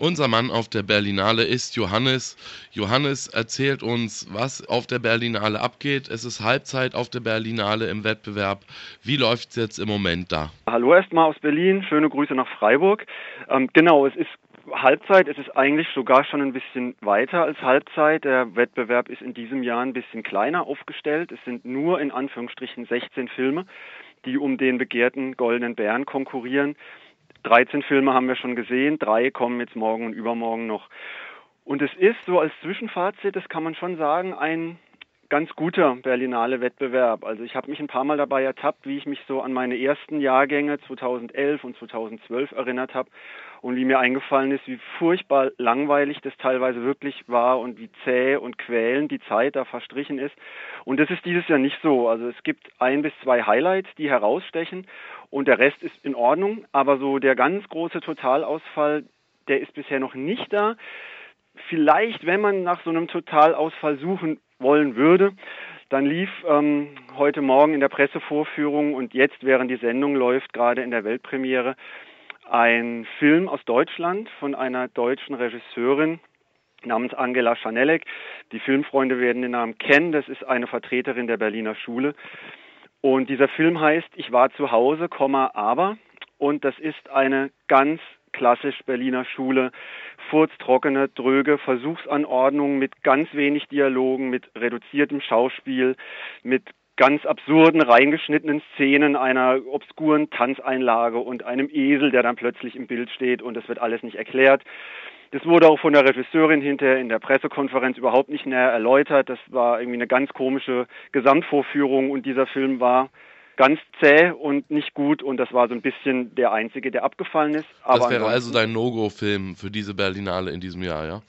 Unser Mann auf der Berlinale ist Johannes. Johannes erzählt uns, was auf der Berlinale abgeht. Es ist Halbzeit auf der Berlinale im Wettbewerb. Wie läuft es jetzt im Moment da? Hallo erstmal aus Berlin. Schöne Grüße nach Freiburg. Ähm, genau, es ist Halbzeit. Es ist eigentlich sogar schon ein bisschen weiter als Halbzeit. Der Wettbewerb ist in diesem Jahr ein bisschen kleiner aufgestellt. Es sind nur in Anführungsstrichen 16 Filme, die um den begehrten Goldenen Bären konkurrieren. 13 Filme haben wir schon gesehen, drei kommen jetzt morgen und übermorgen noch. Und es ist so als Zwischenfazit, das kann man schon sagen, ein ganz guter Berlinale Wettbewerb. Also ich habe mich ein paar Mal dabei ertappt, wie ich mich so an meine ersten Jahrgänge 2011 und 2012 erinnert habe und wie mir eingefallen ist, wie furchtbar langweilig das teilweise wirklich war und wie zäh und quälend die Zeit da verstrichen ist. Und das ist dieses Jahr nicht so. Also es gibt ein bis zwei Highlights, die herausstechen und der Rest ist in Ordnung, aber so der ganz große Totalausfall, der ist bisher noch nicht da. Vielleicht, wenn man nach so einem Totalausfall suchen wollen würde. Dann lief ähm, heute Morgen in der Pressevorführung und jetzt, während die Sendung läuft, gerade in der Weltpremiere, ein Film aus Deutschland von einer deutschen Regisseurin namens Angela Schanelek. Die Filmfreunde werden den Namen kennen. Das ist eine Vertreterin der Berliner Schule. Und dieser Film heißt Ich war zu Hause, aber. Und das ist eine ganz klassisch Berliner Schule, furztrockene, dröge Versuchsanordnungen mit ganz wenig Dialogen, mit reduziertem Schauspiel, mit ganz absurden, reingeschnittenen Szenen einer obskuren Tanzeinlage und einem Esel, der dann plötzlich im Bild steht und es wird alles nicht erklärt. Das wurde auch von der Regisseurin hinterher in der Pressekonferenz überhaupt nicht näher erläutert. Das war irgendwie eine ganz komische Gesamtvorführung und dieser Film war ganz zäh und nicht gut und das war so ein bisschen der einzige, der abgefallen ist. Aber das wäre also dein No-Go-Film für diese Berlinale in diesem Jahr, ja?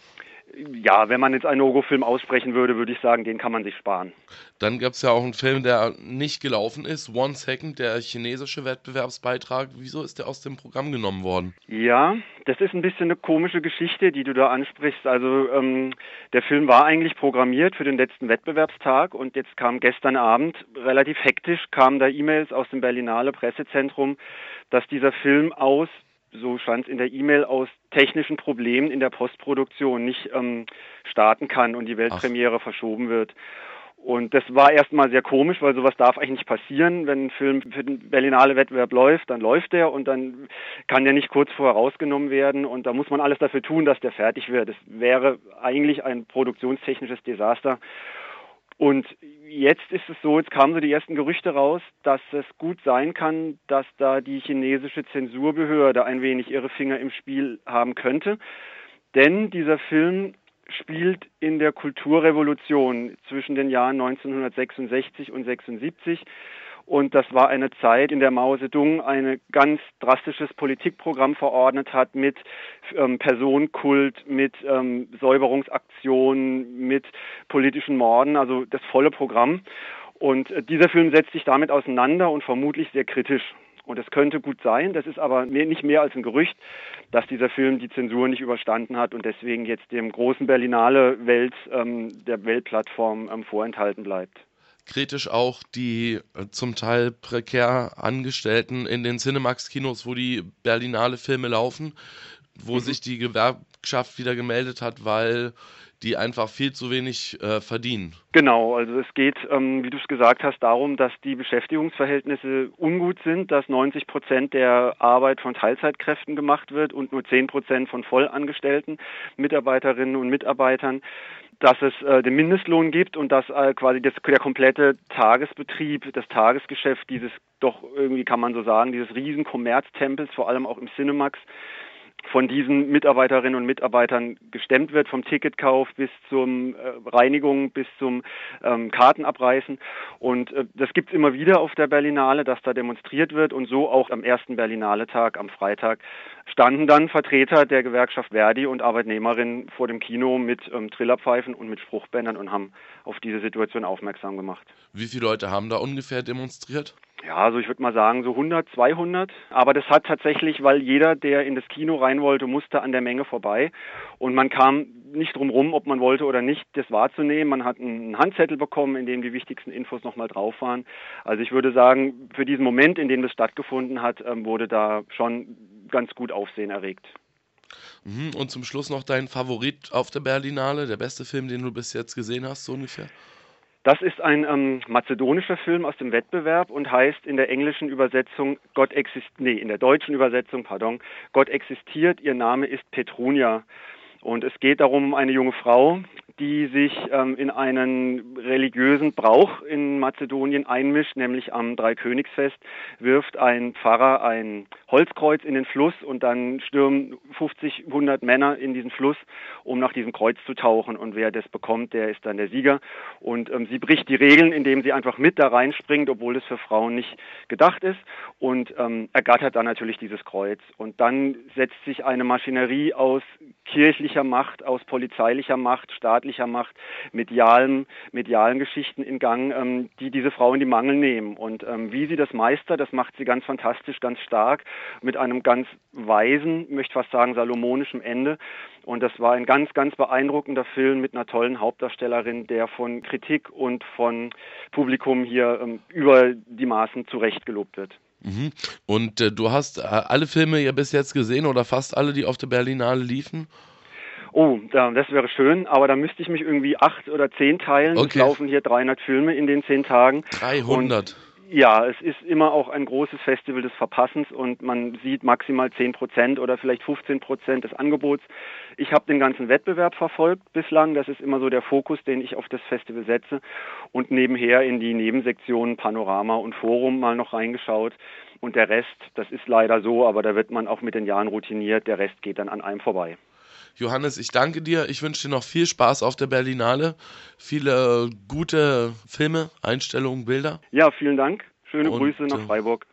Ja, wenn man jetzt einen No-Go-Film aussprechen würde, würde ich sagen, den kann man sich sparen. Dann gab es ja auch einen Film, der nicht gelaufen ist, One Second, der chinesische Wettbewerbsbeitrag. Wieso ist der aus dem Programm genommen worden? Ja, das ist ein bisschen eine komische Geschichte, die du da ansprichst. Also ähm, der Film war eigentlich programmiert für den letzten Wettbewerbstag und jetzt kam gestern Abend relativ hektisch, kamen da E-Mails aus dem Berlinale Pressezentrum, dass dieser Film aus so stand es in der E-Mail, aus technischen Problemen in der Postproduktion nicht ähm, starten kann und die Weltpremiere Ach. verschoben wird. Und das war erstmal sehr komisch, weil sowas darf eigentlich nicht passieren. Wenn ein Film für den Berlinale Wettbewerb läuft, dann läuft der und dann kann der nicht kurz vorher rausgenommen werden und da muss man alles dafür tun, dass der fertig wird. Das wäre eigentlich ein produktionstechnisches Desaster. Und jetzt ist es so, jetzt kamen so die ersten Gerüchte raus, dass es gut sein kann, dass da die chinesische Zensurbehörde ein wenig ihre Finger im Spiel haben könnte. Denn dieser Film spielt in der Kulturrevolution zwischen den Jahren 1966 und 76 und das war eine Zeit, in der Mao Zedong ein ganz drastisches Politikprogramm verordnet hat mit ähm, Personenkult, mit ähm, Säuberungsaktionen, mit politischen Morden, also das volle Programm. Und äh, dieser Film setzt sich damit auseinander und vermutlich sehr kritisch. Und es könnte gut sein, das ist aber mehr, nicht mehr als ein Gerücht, dass dieser Film die Zensur nicht überstanden hat und deswegen jetzt dem großen Berlinale Welt, ähm, der Weltplattform ähm, vorenthalten bleibt kritisch auch die äh, zum Teil prekär Angestellten in den Cinemax-Kinos, wo die Berlinale Filme laufen, wo mhm. sich die Gewerkschaft wieder gemeldet hat, weil die einfach viel zu wenig äh, verdienen. Genau, also es geht, ähm, wie du es gesagt hast, darum, dass die Beschäftigungsverhältnisse ungut sind, dass 90 Prozent der Arbeit von Teilzeitkräften gemacht wird und nur 10 Prozent von vollangestellten Mitarbeiterinnen und Mitarbeitern dass es äh, den Mindestlohn gibt und dass äh, quasi das, der komplette Tagesbetrieb, das Tagesgeschäft dieses doch irgendwie kann man so sagen, dieses riesen Kommerztempels, vor allem auch im Cinemax, von diesen Mitarbeiterinnen und Mitarbeitern gestemmt wird, vom Ticketkauf bis zum äh, Reinigung, bis zum ähm, Kartenabreißen. Und äh, das gibt's immer wieder auf der Berlinale, dass da demonstriert wird. Und so auch am ersten Berlinale-Tag, am Freitag, standen dann Vertreter der Gewerkschaft Verdi und Arbeitnehmerinnen vor dem Kino mit ähm, Trillerpfeifen und mit Spruchbändern und haben auf diese Situation aufmerksam gemacht. Wie viele Leute haben da ungefähr demonstriert? Ja, also ich würde mal sagen so 100, 200. Aber das hat tatsächlich, weil jeder, der in das Kino rein wollte, musste an der Menge vorbei. Und man kam nicht drum rum, ob man wollte oder nicht, das wahrzunehmen. Man hat einen Handzettel bekommen, in dem die wichtigsten Infos nochmal drauf waren. Also ich würde sagen, für diesen Moment, in dem das stattgefunden hat, ähm, wurde da schon ganz gut Aufsehen erregt. Mhm, und zum Schluss noch dein Favorit auf der Berlinale, der beste Film, den du bis jetzt gesehen hast, so ungefähr? Das ist ein ähm, mazedonischer Film aus dem Wettbewerb und heißt in der englischen Übersetzung Gott existiert, nee, in der deutschen Übersetzung, pardon, Gott existiert, ihr Name ist Petrunia. Und es geht darum, eine junge Frau, die sich ähm, in einen religiösen Brauch in Mazedonien einmischt, nämlich am Dreikönigsfest wirft ein Pfarrer ein Holzkreuz in den Fluss und dann stürmen 50, 100 Männer in diesen Fluss, um nach diesem Kreuz zu tauchen. Und wer das bekommt, der ist dann der Sieger. Und ähm, sie bricht die Regeln, indem sie einfach mit da reinspringt, obwohl es für Frauen nicht gedacht ist und ähm, ergattert dann natürlich dieses Kreuz. Und dann setzt sich eine Maschinerie aus kirchlicher Macht, aus polizeilicher Macht, staatlicher Macht, medialen, medialen Geschichten in Gang, ähm, die diese Frau in die Mangel nehmen. Und ähm, wie sie das meistert, das macht sie ganz fantastisch, ganz stark, mit einem ganz weisen, möchte fast sagen, salomonischen Ende. Und das war ein ganz, ganz beeindruckender Film mit einer tollen Hauptdarstellerin, der von Kritik und von Publikum hier ähm, über die Maßen zurecht gelobt wird. Mhm. Und äh, du hast äh, alle Filme ja bis jetzt gesehen oder fast alle, die auf der Berlinale liefen? Oh, das wäre schön, aber da müsste ich mich irgendwie acht oder zehn teilen. Okay. Es laufen hier 300 Filme in den zehn Tagen. 300? Und ja, es ist immer auch ein großes Festival des Verpassens und man sieht maximal 10 Prozent oder vielleicht 15 Prozent des Angebots. Ich habe den ganzen Wettbewerb verfolgt bislang. Das ist immer so der Fokus, den ich auf das Festival setze. Und nebenher in die Nebensektionen Panorama und Forum mal noch reingeschaut. Und der Rest, das ist leider so, aber da wird man auch mit den Jahren routiniert. Der Rest geht dann an einem vorbei. Johannes, ich danke dir. Ich wünsche dir noch viel Spaß auf der Berlinale. Viele gute Filme, Einstellungen, Bilder. Ja, vielen Dank. Schöne Und, Grüße nach äh, Freiburg.